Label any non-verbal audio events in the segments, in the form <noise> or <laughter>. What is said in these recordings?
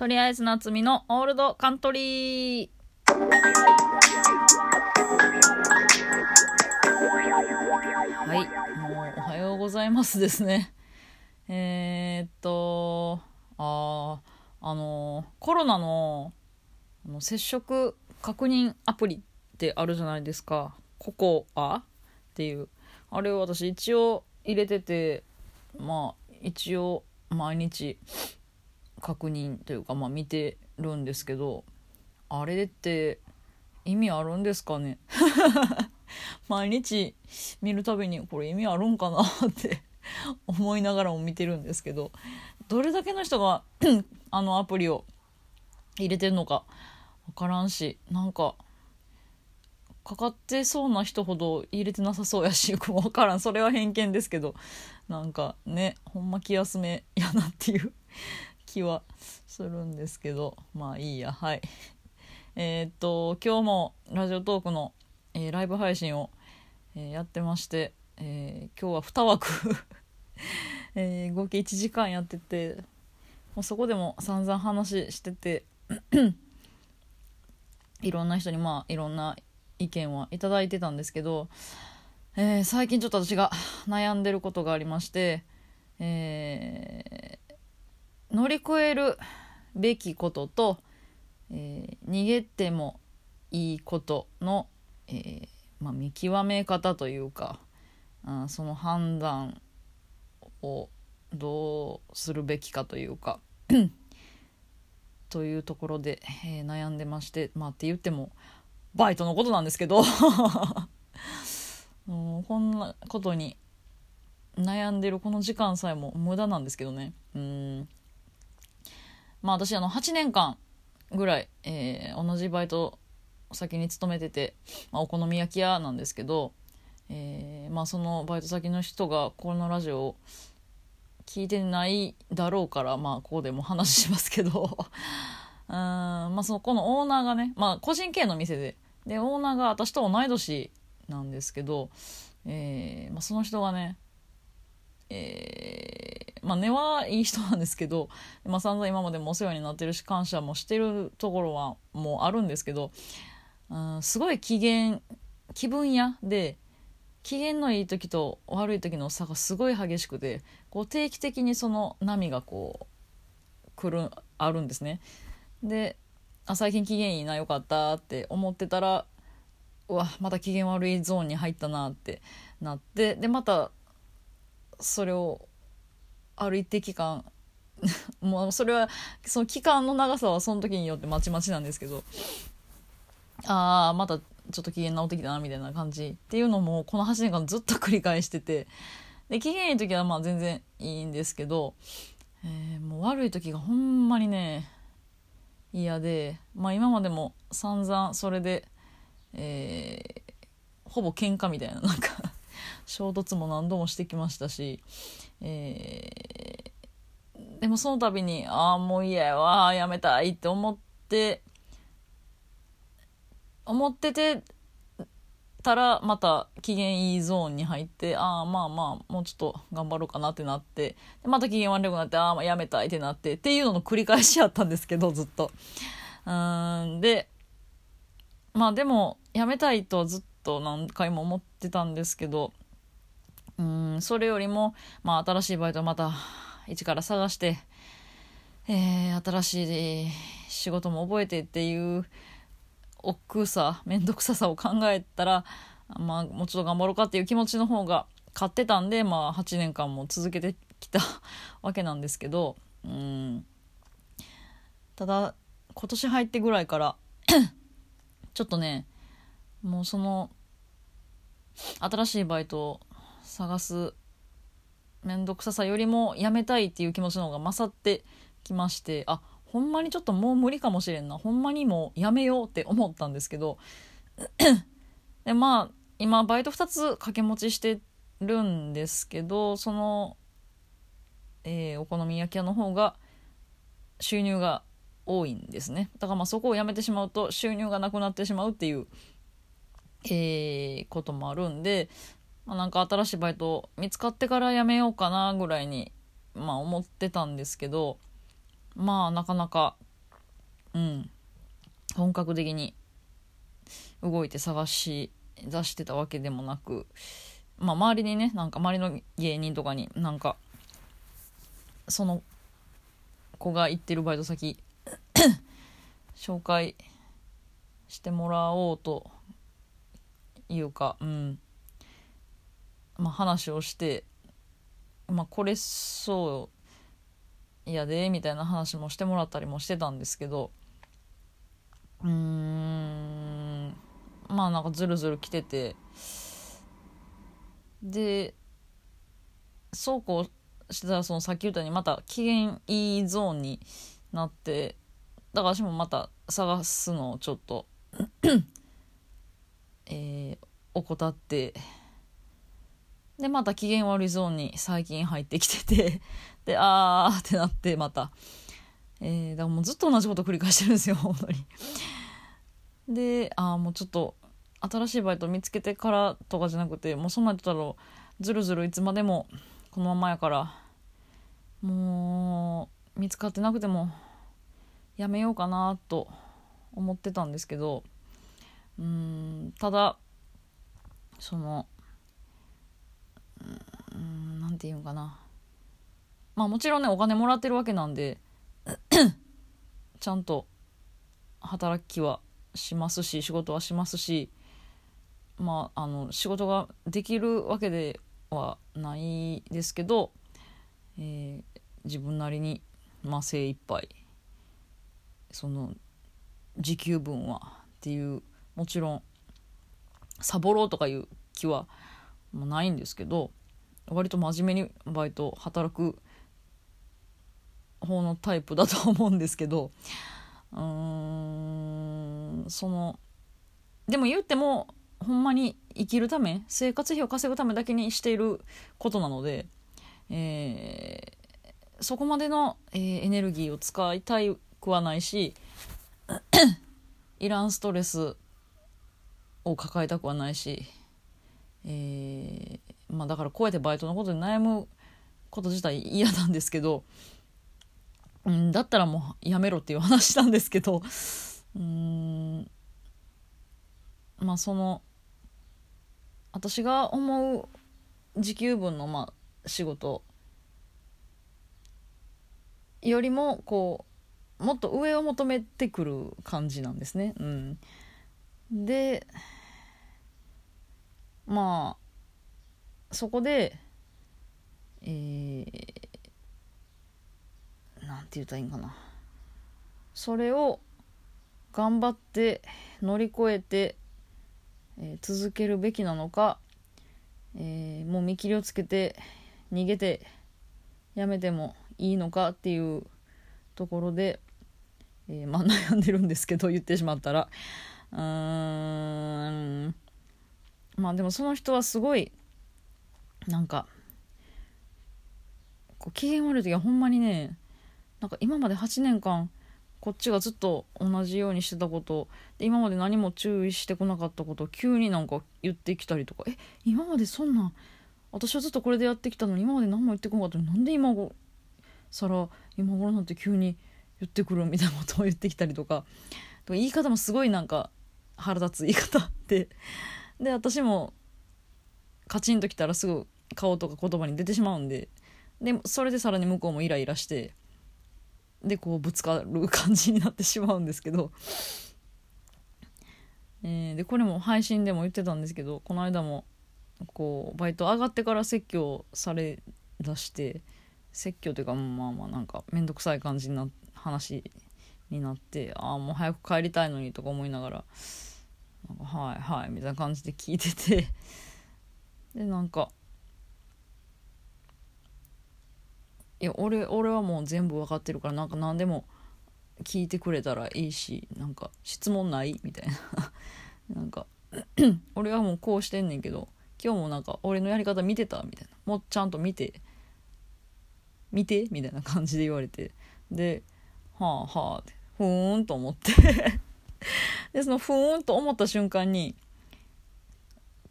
とりあえず夏美のオールドカントリー。はい、もうおはようございますですね。えー、っと、ああの、コロナのあの接触確認アプリってあるじゃないですか。ココアっていう。あれを私一応入れてて、まあ一応毎日確認というかまあ見てるんですけどあれって意味あるんですかね？<laughs> 毎日見るたびにこれ意味あるんかなって <laughs> 思いながらも見てるんですけどどれだけの人が <clears throat> あのアプリを入れてるのか分からんしなんかかかってそうな人ほど入れてなさそうやし <laughs> 分からん。それは偏見ですけどなんかねほんま気休めやなっていう。気はするんですけどまあいいやはい。<laughs> え、っと今日もラジオトークの、えー、ライブ配信を、えー、やってまして、え今日は2枠。<laughs> え合計1時間やっててもうそこでも散々話してて <clears throat> いろんな人にまあいろんな意見はいただいてたんですけど、え最近ちょっと私が悩んでることがありまして、え乗り越えるべきことと、えー、逃げてもいいことの、えー、まあ、見極め方というかあその判断をどうするべきかというかというところで、えー、悩んでましてまあって言ってもバイトのことなんですけど <laughs> もうこんなことに悩んでるこの時間さえも無駄なんですけどね。うん。まあ私あの8年間ぐらい、えー、同じバイト先に勤めてて、まあ、お好み焼き屋なんですけど、えー、まあそのバイト先の人がこのラジオを聞いてないだろうからまあここでも話しますけど <laughs> うんまあそこのオーナーがねまあ個人経営の店ででオーナーが私と同い年なんですけど、えーまあ、その人がねえー、まあ根はいい人なんですけど、まあ、散々今までもお世話になってるし感謝もしてるところはもうあるんですけど、うん、すごい機嫌気分屋で機嫌のいい時と悪い時の差がすごい激しくてこう定期的にその波がこう来るあるんですね。であ最近機嫌いいなよかったって思ってたらうわまた機嫌悪いゾーンに入ったなってなってでまたそれをある一定期間 <laughs> もうそれはその期間の長さはその時によってまちまちなんですけどああまたちょっと機嫌直ってきたなみたいな感じっていうのもこの8年間ずっと繰り返しててで機嫌いい時はまあ全然いいんですけど、えー、もう悪い時がほんまにね嫌でまあ今までも散々それで、えー、ほぼ喧嘩みたいななんか衝突も何度もしてきましたし、えー、でもその度にああもう嫌やわやめたいって思って思っててたらまた機嫌いいゾーンに入ってああまあまあもうちょっと頑張ろうかなってなってまた機嫌悪くなってああやめたいってなってっていうのの繰り返しやったんですけどずっと。うんでまあでもやめたいとずっと何回も思ってたんですけどうんそれよりも、まあ、新しいバイトをまた一から探して、えー、新しい仕事も覚えてっていう億劫さ面倒くささを考えたら、まあ、もうちょっと頑張ろうかっていう気持ちの方が勝ってたんで、まあ、8年間も続けてきた <laughs> わけなんですけどうん。ただ今年入ってぐらいから <clears throat> ちょっとねもうその新しいバイトを探す面倒くささよりもやめたいっていう気持ちの方が勝ってきましてあほんまにちょっともう無理かもしれんな。ほんまにもうやめようって思ったんですけど。でまあ今バイト2つ掛け持ちしてるんですけどその、えー、お好み焼き屋の方が収入が多いんですね。だからまあそこをやめてしまうと収入がなくなってしまうっていう、えー、こともあるんでまあ、なんか新しいバイト見つかってから辞めようかなぐらいに、まあ、思ってたんですけどまあなかなかうん本格的に動いて探し出してたわけでもなくまあ周りにねなんか周りの芸人とかになんかその子が行ってるバイト先 <coughs> 紹介してもらおうというかうん。まあ話をしてまあこれそうやでみたいな話もしてもらったりもしてたんですけどうーん。まあなんかずるずる来てて。でそうこうしてたらそのさっき言ったようにまた機嫌いいゾーンになってだから私もまた探すのをちょっとえー、怠ってでまた機嫌悪いゾーンに最近入ってきてて <laughs> であーってなってまた、えー、だからもうずっと同じこと繰り返してるんですよ <laughs> 本当に。でああもうちょっと新しいバイト見つけてからとかじゃなくてもうそんなん言ったらずるずるいつまでもこのままやからもう見つかってなくてもやめようかなと思ってたんですけどうんただそのうんなんて言うんかな。まあもちろんねお金もらってるわけなんでちゃんと働きはしますし仕事はしますしまああの仕事ができるわけではないですけど、えー、自分なりに、まあ、精一杯その時給分はっていうもちろんサボろうとかいう気はもうないんですけど割と真面目にバイト働く方のタイプだと思うんですけどうーんそのでも言ってもほんまに生きるため生活費を稼ぐためだけにしていることなので、えー、そこまでの、えー、エネルギーを使いたくはないしいらんストレスを抱えたくはないし、えー、まあ、だからこうやってバイトのことで悩むこと自体嫌なんですけど、うん、だったらもうやめろっていう話なんですけどうんまあその私が思う時給分のまあ仕事よりもこうもっと上を求めてくる感じなんですね。うん、でまあそこでえー、なんて言ったらいいんかな。それを頑張って乗り越えてえー、続けるべきなのか、えー、もう見切りをつけて逃げてやめてもいいのかっていうところで、えー、まあ、悩んでるんですけど言ってしまったら。うーん。まあでもその人はすごいなんかこう機嫌悪い時はほんまにねなんか今まで8年間こっちがずっと同じようにしてたこと今まで何も注意してこなかったことを急になんか言ってきたりとかえ今までそんな私はずっとこれでやってきたのに今まで何も言ってこなかったのになんで今ごさら今頃なんて急に言ってくるみたいなことを言ってきたりとか言い方もすごいなんか腹立つ言い方って。で私もカチンときたらすぐ顔とか言葉に出てしまうんで。でそれでさらに向こうもイライラして。でこうぶつかる感じになってしまうんですけど、えー、でこれも配信でも言ってたんですけどこの間もこうバイト上がってから説教されだして説教というかまあまあなんか面倒くさい感じな話になってああもう早く帰りたいのにとか思いながらなんかはいはいみたいな感じで聞いてて。<laughs> でなんかいや俺俺はもう全部分かってるからなんか何でも聞いてくれたらいいしなんか質問ないみたいな。<laughs> なんか <clears throat> 俺はもうこうしてんねんけど今日もなんか俺のやり方見てたみたいな。もうちゃんと見て見てみたいな感じで言われて。ではあはあってふーんと思って。<laughs> <laughs> でそのふーんと思った瞬間に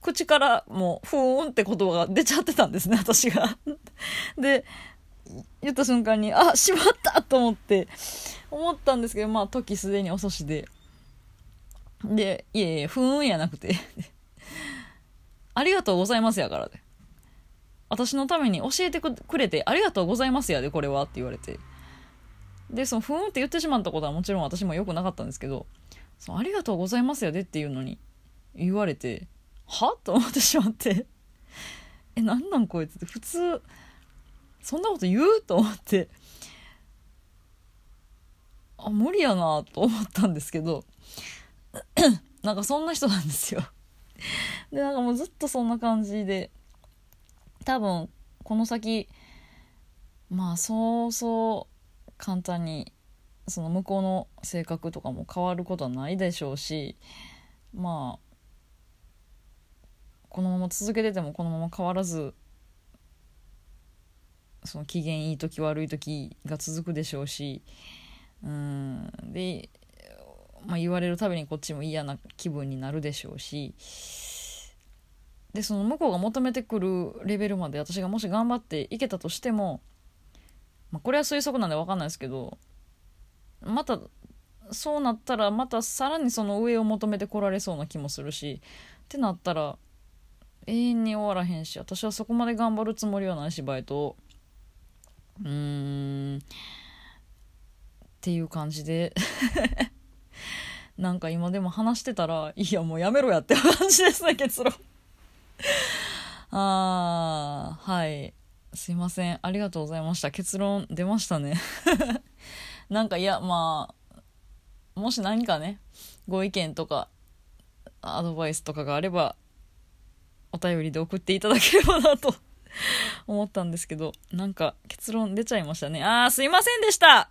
口からもうふーんって言葉が出ちゃってたんですね <laughs> 私がで言った瞬間に、あ、しまったと思って、思ったんですけど、まあ、時すでに遅しで。で、いえいえ、ふーんやなくて <laughs> ありがとうございますやからで。私のために教えてくれてありがとうございますやで、これはって言われて。で、その、ふーんって言ってしまったことはもちろん私も良くなかったんですけど、そのありがとうございますやでっていうのに言われて、は？と思ってしまって。<laughs> え、なんなんこいつって普通、そんなこと言う？と思って、あ、無理やなと思ったんですけど、<coughs> なんかそんな人なんですよ。<laughs> で、なんかもうずっとそんな感じで、多分、この先、まあ、そうそう簡単に、その向こうの性格とかも変わることはないでしょうし、まあ、このまま続けててもこのまま変わらずその機嫌いい時悪い時が続くでしょうしうんで、まあ、言われるたびにこっちも嫌な気分になるでしょうしでその向こうが求めてくるレベルまで私がもし頑張っていけたとしても、まあ、これは推測なんで分かんないですけどまたそうなったらまたさらにその上を求めてこられそうな気もするしってなったら永遠に終わらへんし私はそこまで頑張るつもりはないしバイトうーん。っていう感じで。<laughs> なんか今でも話してたらいやもうやめろやって感じですね結論。あーはい。すいません。ありがとうございました。結論出ましたね。なんかいやまあもし何かねご意見とかアドバイスとかがあればお便りで送っていただければなと思ったんですけど、なんか結論出ちゃいましたね。あー、すいませんでした